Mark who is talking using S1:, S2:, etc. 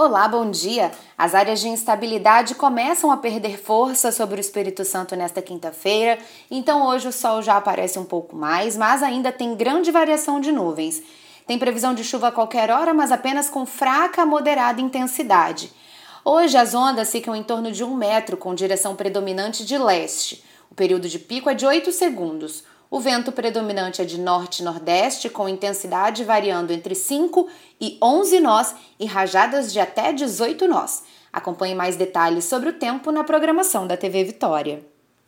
S1: Olá, bom dia! As áreas de instabilidade começam a perder força sobre o Espírito Santo nesta quinta-feira, então hoje o sol já aparece um pouco mais, mas ainda tem grande variação de nuvens. Tem previsão de chuva a qualquer hora, mas apenas com fraca a moderada intensidade. Hoje as ondas ficam em torno de um metro, com direção predominante de leste. O período de pico é de 8 segundos. O vento predominante é de norte-nordeste, com intensidade variando entre 5 e 11 nós e rajadas de até 18 nós. Acompanhe mais detalhes sobre o tempo na programação da TV Vitória.